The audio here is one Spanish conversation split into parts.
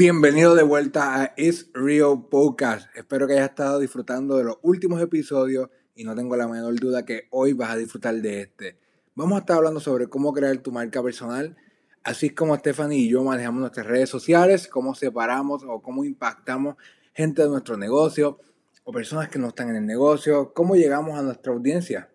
Bienvenido de vuelta a It's Real Podcast. Espero que hayas estado disfrutando de los últimos episodios y no tengo la menor duda que hoy vas a disfrutar de este. Vamos a estar hablando sobre cómo crear tu marca personal, así como Stephanie y yo manejamos nuestras redes sociales, cómo separamos o cómo impactamos gente de nuestro negocio o personas que no están en el negocio, cómo llegamos a nuestra audiencia.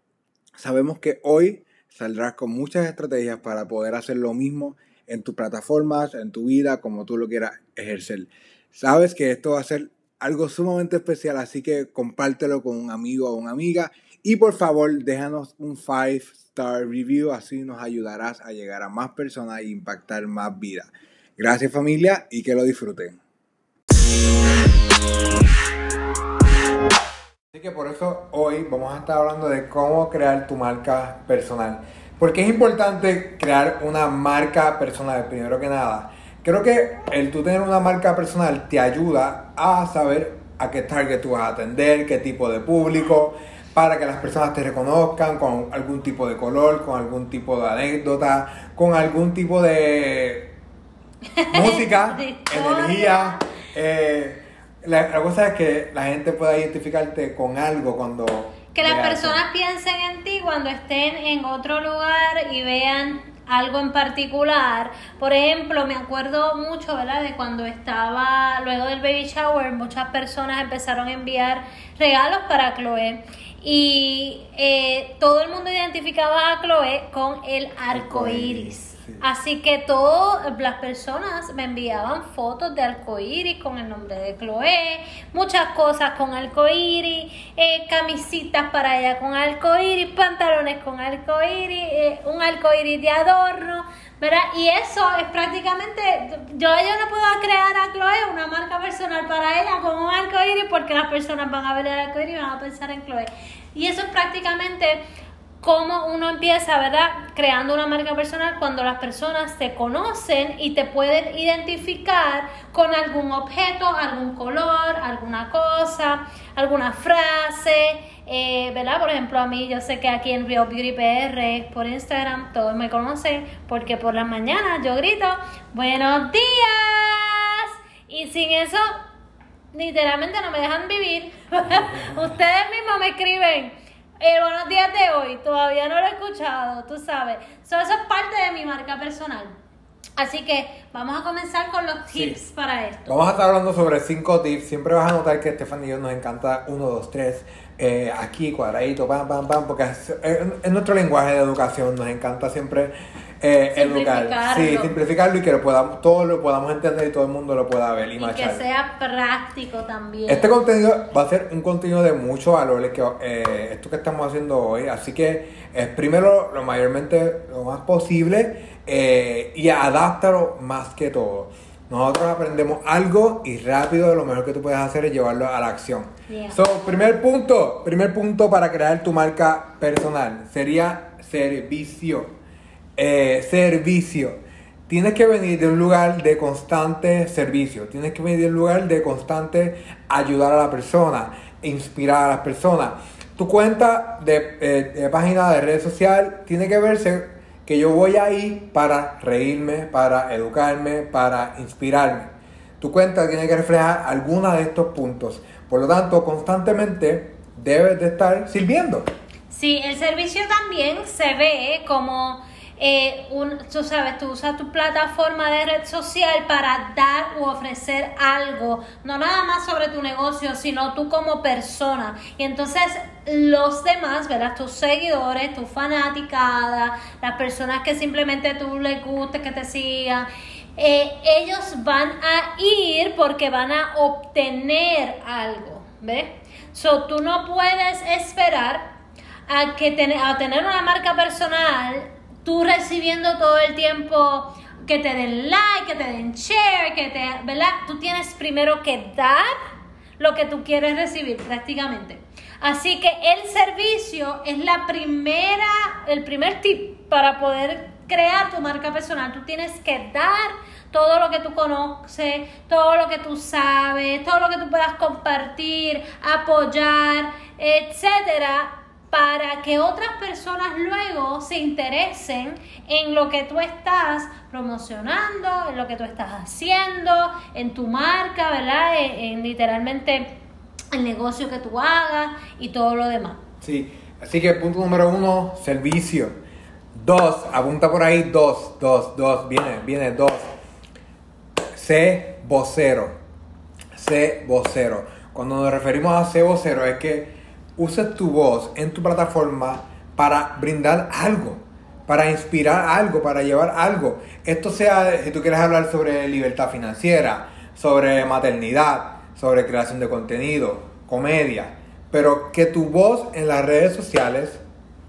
Sabemos que hoy saldrás con muchas estrategias para poder hacer lo mismo en tus plataformas, en tu vida, como tú lo quieras ejercer. Sabes que esto va a ser algo sumamente especial, así que compártelo con un amigo o una amiga y por favor déjanos un 5 star review, así nos ayudarás a llegar a más personas e impactar más vidas. Gracias familia y que lo disfruten. Así que por eso hoy vamos a estar hablando de cómo crear tu marca personal. Porque es importante crear una marca personal, primero que nada. Creo que el tú tener una marca personal te ayuda a saber a qué target tú vas a atender, qué tipo de público, para que las personas te reconozcan con algún tipo de color, con algún tipo de anécdota, con algún tipo de música, energía. Eh, la, la cosa es que la gente pueda identificarte con algo cuando que las personas piensen en ti cuando estén en otro lugar y vean algo en particular. Por ejemplo, me acuerdo mucho, ¿verdad? De cuando estaba luego del baby shower, muchas personas empezaron a enviar regalos para Chloe. Y eh, todo el mundo identificaba a Chloe con el arco iris. Así que todas las personas me enviaban fotos de arcoíris con el nombre de Chloe, muchas cosas con arcoíris, eh, camisitas para ella con arcoíris, pantalones con arcoíris, eh, un arcoíris de adorno, ¿verdad? Y eso es prácticamente, yo, yo no puedo crear a Chloe una marca personal para ella con un arcoíris porque las personas van a ver el arcoíris y van a pensar en Chloe. Y eso es prácticamente cómo uno empieza, ¿verdad? Creando una marca personal cuando las personas te conocen y te pueden identificar con algún objeto, algún color, alguna cosa, alguna frase, eh, ¿verdad? Por ejemplo, a mí yo sé que aquí en Real Beauty PR, por Instagram, todos me conocen porque por las mañanas yo grito, buenos días. Y sin eso, literalmente no me dejan vivir. Ustedes mismos me escriben el buenos días de hoy, todavía no lo he escuchado, tú sabes. eso es parte de mi marca personal. Así que vamos a comenzar con los tips para esto. Vamos a estar hablando sobre cinco tips. Siempre vas a notar que Estefan y yo nos encanta uno, dos, tres. Eh, aquí, cuadradito, pam, pam, pam, porque es, nuestro lenguaje de educación. Nos encanta siempre eh, educar. Sí, simplificarlo y que lo podamos, todos lo podamos entender y todo el mundo lo pueda ver y, y que sea práctico también. Este contenido va a ser un contenido de mucho valor, que, eh, esto que estamos haciendo hoy. Así que es primero lo mayormente lo más posible eh, y adáptalo más que todo. Nosotros aprendemos algo y rápido lo mejor que tú puedes hacer es llevarlo a la acción. So, primer punto, primer punto para crear tu marca personal sería servicio. Eh, servicio. Tienes que venir de un lugar de constante servicio. Tienes que venir de un lugar de constante ayudar a la persona, inspirar a las personas. Tu cuenta de, eh, de página de red social tiene que verse que yo voy ahí para reírme, para educarme, para inspirarme. Tu cuenta tiene que reflejar alguna de estos puntos. Por lo tanto, constantemente debes de estar sirviendo. Sí, el servicio también se ve como eh, un, tú sabes, tú usas tu plataforma de red social para dar u ofrecer algo, no nada más sobre tu negocio, sino tú como persona. Y entonces los demás, ¿verdad? Tus seguidores, tu fanaticada, las personas que simplemente tú les guste que te sigan, eh, ellos van a ir porque van a obtener algo, ¿ves? So, tú no puedes esperar a, que a tener una marca personal tú recibiendo todo el tiempo que te den like, que te den share, que te, ¿verdad? Tú tienes primero que dar lo que tú quieres recibir prácticamente. Así que el servicio es la primera, el primer tip para poder crear tu marca personal. Tú tienes que dar todo lo que tú conoces, todo lo que tú sabes, todo lo que tú puedas compartir, apoyar, etcétera, para que otras personas luego se interesen en lo que tú estás promocionando, en lo que tú estás haciendo, en tu marca, ¿verdad? En, literalmente el negocio que tú hagas y todo lo demás. Sí, así que punto número uno, servicio. Dos, apunta por ahí, dos, dos, dos, viene, viene, dos. Sé vocero. Sé vocero. Cuando nos referimos a ser vocero es que uses tu voz en tu plataforma para brindar algo, para inspirar algo, para llevar algo. Esto sea, si tú quieres hablar sobre libertad financiera, sobre maternidad, sobre creación de contenido, comedia, pero que tu voz en las redes sociales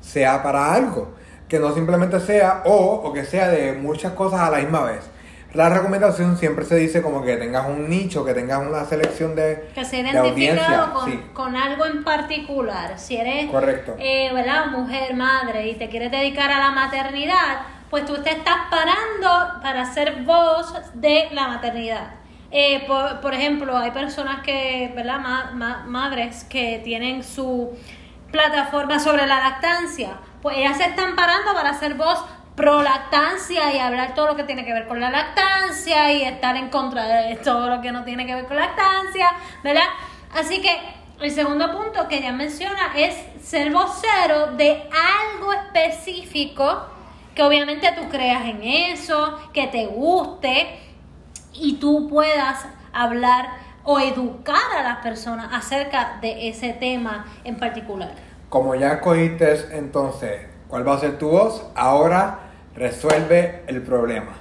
sea para algo, que no simplemente sea o, o que sea de muchas cosas a la misma vez la recomendación siempre se dice como que tengas un nicho, que tengas una selección de que se identificado con, con, algo en particular. Si eres Correcto. Eh, ¿verdad? mujer, madre y te quieres dedicar a la maternidad, pues tú te estás parando para ser voz de la maternidad. Eh, por, ejemplo, hay personas que, ¿verdad? madres que tienen su plataforma sobre la lactancia, pues ellas se están parando para ser voz pro lactancia y hablar todo lo que tiene que ver con la lactancia y estar en contra de todo lo que no tiene que ver con lactancia, ¿verdad? Así que el segundo punto que ella menciona es ser vocero de algo específico que obviamente tú creas en eso, que te guste y tú puedas hablar o educar a las personas acerca de ese tema en particular. Como ya escogiste entonces cuál va a ser tu voz, ahora Resuelve el problema.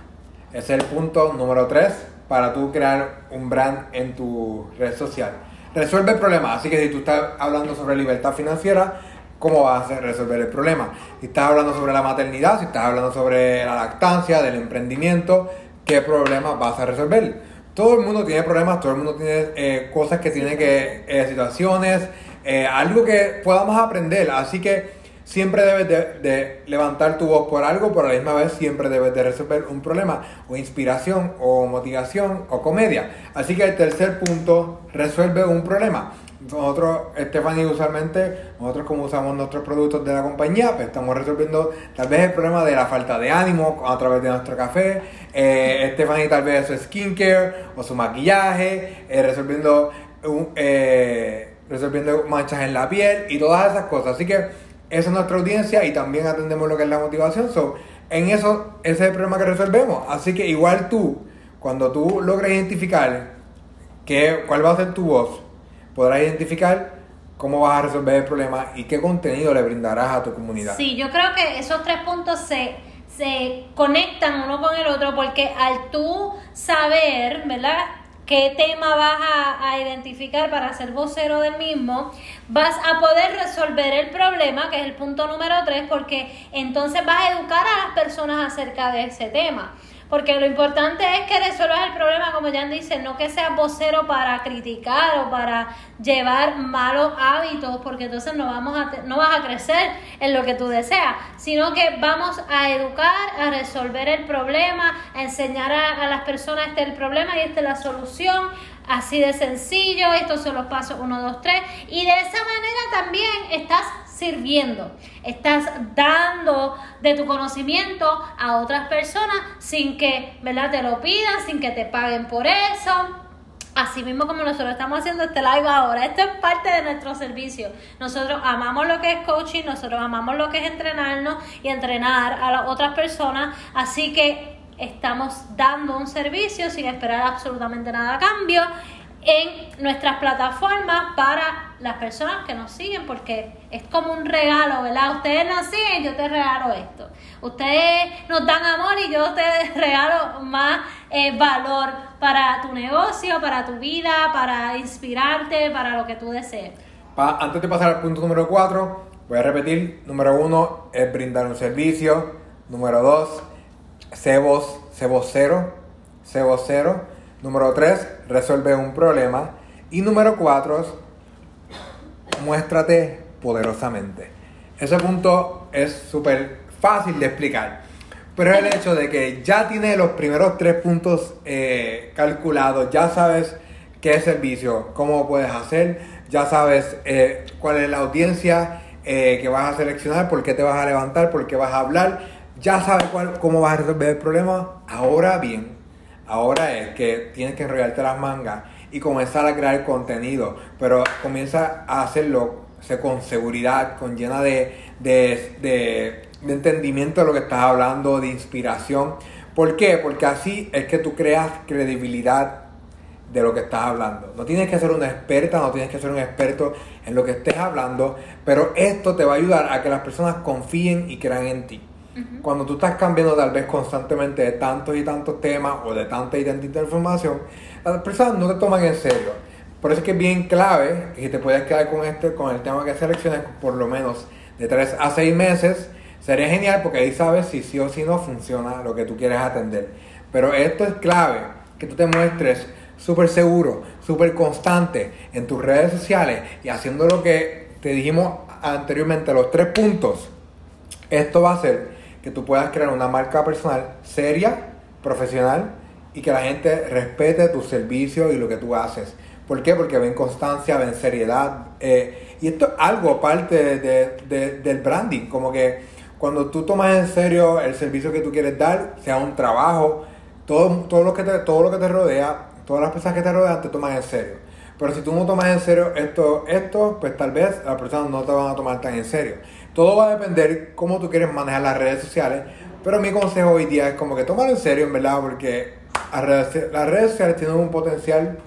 Es el punto número 3 para tú crear un brand en tu red social. Resuelve el problema. Así que si tú estás hablando sobre libertad financiera, ¿cómo vas a resolver el problema? Si estás hablando sobre la maternidad, si estás hablando sobre la lactancia, del emprendimiento, ¿qué problema vas a resolver? Todo el mundo tiene problemas, todo el mundo tiene eh, cosas que tiene que, eh, situaciones, eh, algo que podamos aprender. Así que Siempre debes de, levantar tu voz por algo, pero a la misma vez siempre debes de resolver un problema, o inspiración, o motivación, o comedia. Así que el tercer punto, resuelve un problema. Nosotros, Stephanie, usualmente, nosotros como usamos nuestros productos de la compañía, pues estamos resolviendo tal vez el problema de la falta de ánimo a través de nuestro café. Eh, Stephanie tal vez su skincare o su maquillaje, eh, resolviendo, eh, resolviendo manchas en la piel y todas esas cosas. Así que esa es nuestra audiencia y también atendemos lo que es la motivación. So, en eso, ese es el problema que resolvemos. Así que igual tú, cuando tú logres identificar qué, cuál va a ser tu voz, podrás identificar cómo vas a resolver el problema y qué contenido le brindarás a tu comunidad. Sí, yo creo que esos tres puntos se, se conectan uno con el otro porque al tú saber, ¿verdad? qué tema vas a, identificar para ser vocero del mismo, vas a poder resolver el problema, que es el punto número tres, porque entonces vas a educar a las personas acerca de ese tema. Porque lo importante es que resuelvas el problema, como ya dice, no que seas vocero para criticar o para llevar malos hábitos, porque entonces no, vamos a no vas a crecer en lo que tú deseas, sino que vamos a educar, a resolver el problema, a enseñar a, a las personas este es el problema y esta es la solución, así de sencillo, estos son los pasos 1, 2, 3, y de esa manera también estás sirviendo, estás dando de tu conocimiento a otras personas sin que, ¿verdad? Te lo pidan, sin que te paguen por eso. Así mismo como nosotros estamos haciendo este live ahora, esto es parte de nuestro servicio. Nosotros amamos lo que es coaching, nosotros amamos lo que es entrenarnos y entrenar a las otras personas, así que estamos dando un servicio sin esperar absolutamente nada a cambio en nuestras plataformas para las personas que nos siguen, porque es como un regalo, ¿verdad? Ustedes nos siguen, yo te regalo esto. Ustedes nos dan amor y yo te regalo más eh, valor para tu negocio, para tu vida, para inspirarte, para lo que tú desees. antes de pasar al punto número 4, voy a repetir. Número 1 es brindar un servicio. Número 2, vocero, sé vocero. Número 3, resuelve un problema. Y número 4, muéstrate poderosamente. Ese punto es súper fácil de explicar. Pero el hecho de que ya tiene los primeros tres puntos eh, calculados, ya sabes qué servicio, cómo puedes hacer, ya sabes eh, cuál es la audiencia, eh, que vas a seleccionar, por qué te vas a levantar, por qué vas a hablar, ya sabes cuál, cómo vas a resolver el problema. Ahora bien, ahora es que tienes que enrollarte las mangas y comenzar a crear contenido, pero comienza a hacerlo con seguridad, con llena de, de, de, de entendimiento de lo que estás hablando, de inspiración. ¿Por qué? Porque así es que tú creas credibilidad de lo que estás hablando. No tienes que ser una experta, no tienes que ser un experto en lo que estés hablando, pero esto te va a ayudar a que las personas confíen y crean en ti. Cuando tú estás cambiando tal vez constantemente de tantos y tantos temas o de tanta y tanta información, las personas no te toman en serio. Por eso es que es bien clave que te puedas quedar con este, con el tema que selecciones por lo menos de 3 a 6 meses. Sería genial porque ahí sabes si sí o si no funciona lo que tú quieres atender. Pero esto es clave, que tú te muestres súper seguro, súper constante en tus redes sociales y haciendo lo que te dijimos anteriormente, los tres puntos. Esto va a hacer que tú puedas crear una marca personal seria, profesional y que la gente respete tus servicios y lo que tú haces. ¿Por qué? Porque ven constancia, ven seriedad. Eh, y esto es algo parte del branding, como que cuando tú tomas en serio el servicio que tú quieres dar, sea un trabajo, todo, todo, lo, que te, todo lo que te rodea, todas las personas que te rodean te toman en serio. Pero si tú no tomas en serio esto, esto, pues tal vez las personas no te van a tomar tan en serio. Todo va a depender cómo tú quieres manejar las redes sociales. Pero mi consejo hoy día es como que tomar en serio, en verdad, porque las redes, sociales tienen un potencial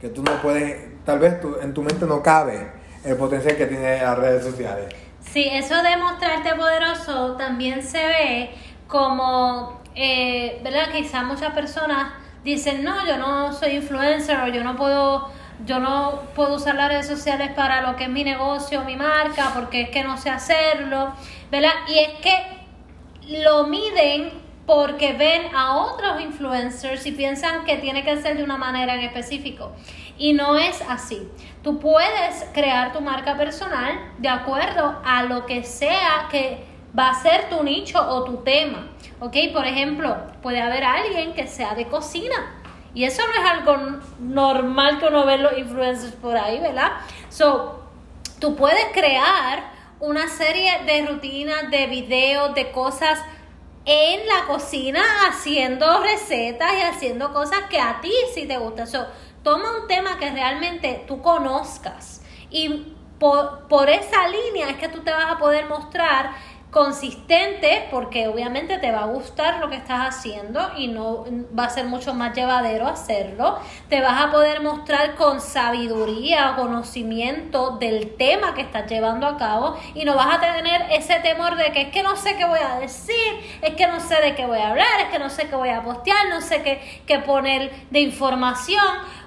que tú no puedes, tal vez en tu mente no cabe el potencial que tienen las redes sociales. Sí, eso de mostrarte poderoso también se ve como, eh, ¿verdad? Quizás muchas personas dicen, no, yo no soy influencer o yo no puedo yo no puedo usar las redes sociales para lo que es mi negocio, mi marca, porque es que no sé hacerlo, ¿verdad? Y es que lo miden porque ven a otros influencers y piensan que tiene que ser de una manera en específico. Y no es así. Tú puedes crear tu marca personal de acuerdo a lo que sea que va a ser tu nicho o tu tema. ¿Ok? Por ejemplo, puede haber alguien que sea de cocina y eso no es algo normal que uno ve los influencers por ahí, ¿verdad? So, tú puedes crear una serie de rutinas, de videos, de cosas en la cocina haciendo recetas y haciendo cosas que a ti sí te gustan. So, toma un tema que realmente tú conozcas y por, por esa línea es que tú te vas a poder mostrar consistente porque obviamente te va a gustar lo que estás haciendo y no va a ser mucho más llevadero hacerlo. Te vas a poder mostrar con sabiduría conocimiento del tema que estás llevando a cabo y no vas a tener ese temor de que es que no sé qué voy a decir, es que no sé de qué voy a hablar, es que no sé qué voy a postear, no sé qué, qué poner de información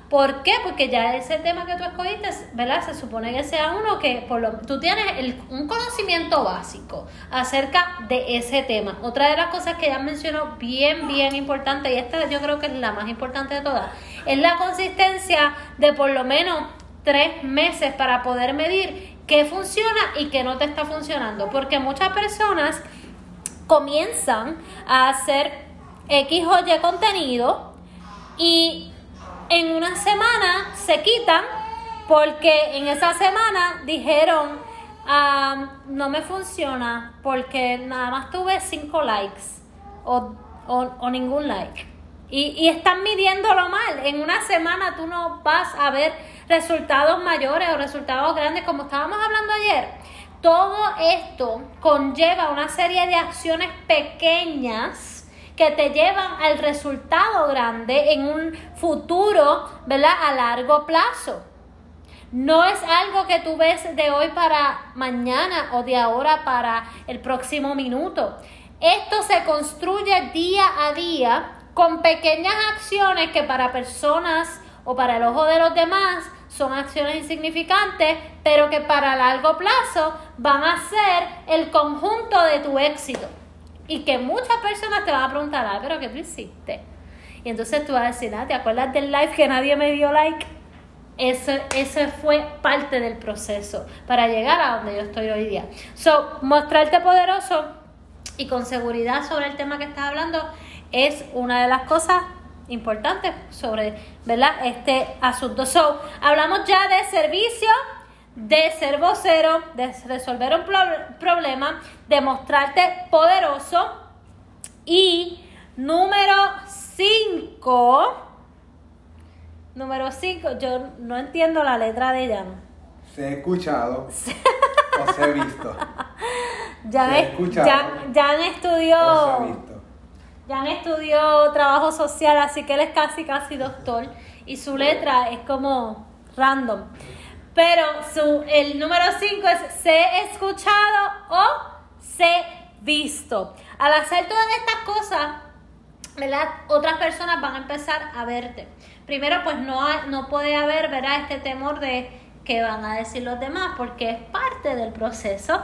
¿Por qué? Porque ya ese tema que tú escogiste, ¿verdad? Se supone que sea uno que por lo, tú tienes un conocimiento básico acerca de ese tema. Otra de las cosas que ya mencionó bien, bien importante, y esta yo creo que es la más importante de todas, es la consistencia de por lo menos tres meses para poder medir qué funciona y qué no te está funcionando. Porque muchas personas comienzan a hacer X o Y contenido y en una semana se quitan porque en esa semana dijeron, ah, no me funciona porque nada más tuve cinco likes o, o, ningún like. Y, y, están midiéndolo mal. En una semana tú no vas a ver resultados mayores o resultados grandes como estábamos hablando ayer. Todo esto conlleva una serie de acciones pequeñas que te llevan al resultado grande en un futuro, ¿verdad? A largo plazo. No es algo que tú ves de hoy para mañana o de ahora para el próximo minuto. Esto se construye día a día con pequeñas acciones que para personas o para el ojo de los demás son acciones insignificantes, pero que para largo plazo van a ser el conjunto de tu éxito. Y que muchas personas te van a preguntar, ah, pero ¿qué tú hiciste? Y entonces tú vas a decir, ah, ¿te acuerdas del live que nadie me dio like? Eso, eso fue parte del proceso para llegar a donde yo estoy hoy día. So, mostrarte poderoso y con seguridad sobre el tema que estás hablando es una de las cosas importantes sobre, ¿verdad? Este asunto. So, hablamos ya de servicio, de ser vocero, de resolver un pro- problema, de mostrarte poderoso. Y número 5, número 5, yo no entiendo la letra de Jan. Se he escuchado o se he visto. Jan, Se es- escucha. Jan- Jan estudió... O se ha visto. Jan estudió trabajo social, así que él es casi, casi doctor. Y su letra es como random. Pero su, el número 5 es sé escuchado o sé visto. Al hacer todas estas cosas, ¿verdad? Otras personas van a empezar a verte. Primero, pues no, no puede haber, ¿verdad? Este temor de qué van a decir los demás, porque es parte del proceso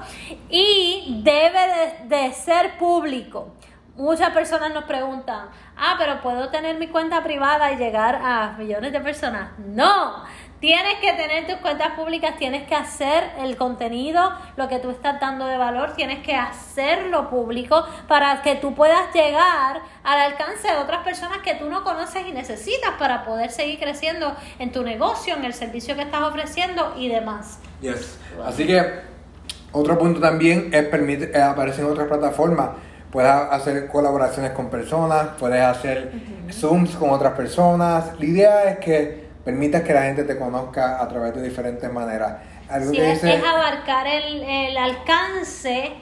y debe de, de ser público. Muchas personas nos preguntan, ah, pero ¿puedo tener mi cuenta privada y llegar a millones de personas? No, tienes que tener tus cuentas públicas, tienes que hacer el contenido, lo que tú estás dando de valor, tienes que hacerlo público para que tú puedas llegar al alcance de otras personas que tú no conoces y necesitas para poder seguir creciendo en tu negocio, en el servicio que estás ofreciendo y demás. Yes. Así que otro punto también es permite, eh, aparecer en otras plataformas. Puedes hacer colaboraciones con personas, puedes hacer Zooms con otras personas. La idea es que permitas que la gente te conozca a través de diferentes maneras. Algo Sí, que es, dice- es abarcar el, el alcance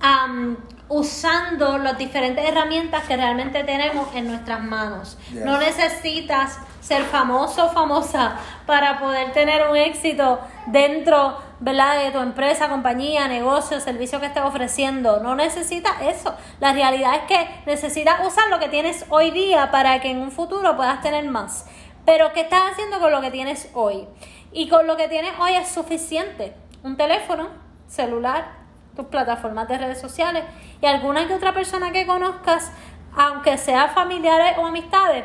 am, usando las diferentes herramientas que realmente tenemos en nuestras manos. Yes. No necesitas ser famoso o famosa para poder tener un éxito dentro ¿verdad? de tu empresa, compañía, negocio, servicio que estés ofreciendo. No necesitas eso. La realidad es que necesitas usar lo que tienes hoy día para que en un futuro puedas tener más. Pero ¿qué estás haciendo con lo que tienes hoy? Y con lo que tienes hoy es suficiente. Un teléfono, celular, tus plataformas de redes sociales y alguna que otra persona que conozcas, aunque sea familiares o amistades,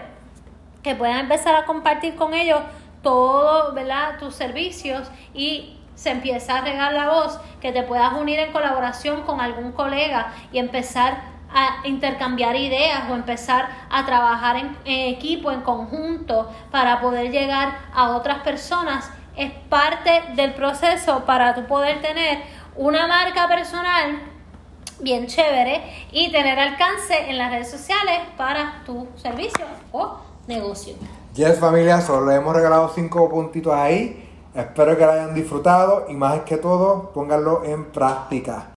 que puedan empezar a compartir con ellos todo, ¿verdad? Tus servicios y se empieza a regar la voz, que te puedas unir en colaboración con algún colega y empezar intercambiar ideas o empezar a trabajar en, en equipo, en conjunto, para poder llegar a otras personas, es parte del proceso para tú poder tener una marca personal bien chévere y tener alcance en las redes sociales para tu servicio o negocio. Yes, familia, solo hemos regalado cinco puntitos ahí. Espero que lo hayan disfrutado y más que todo, pónganlo en práctica.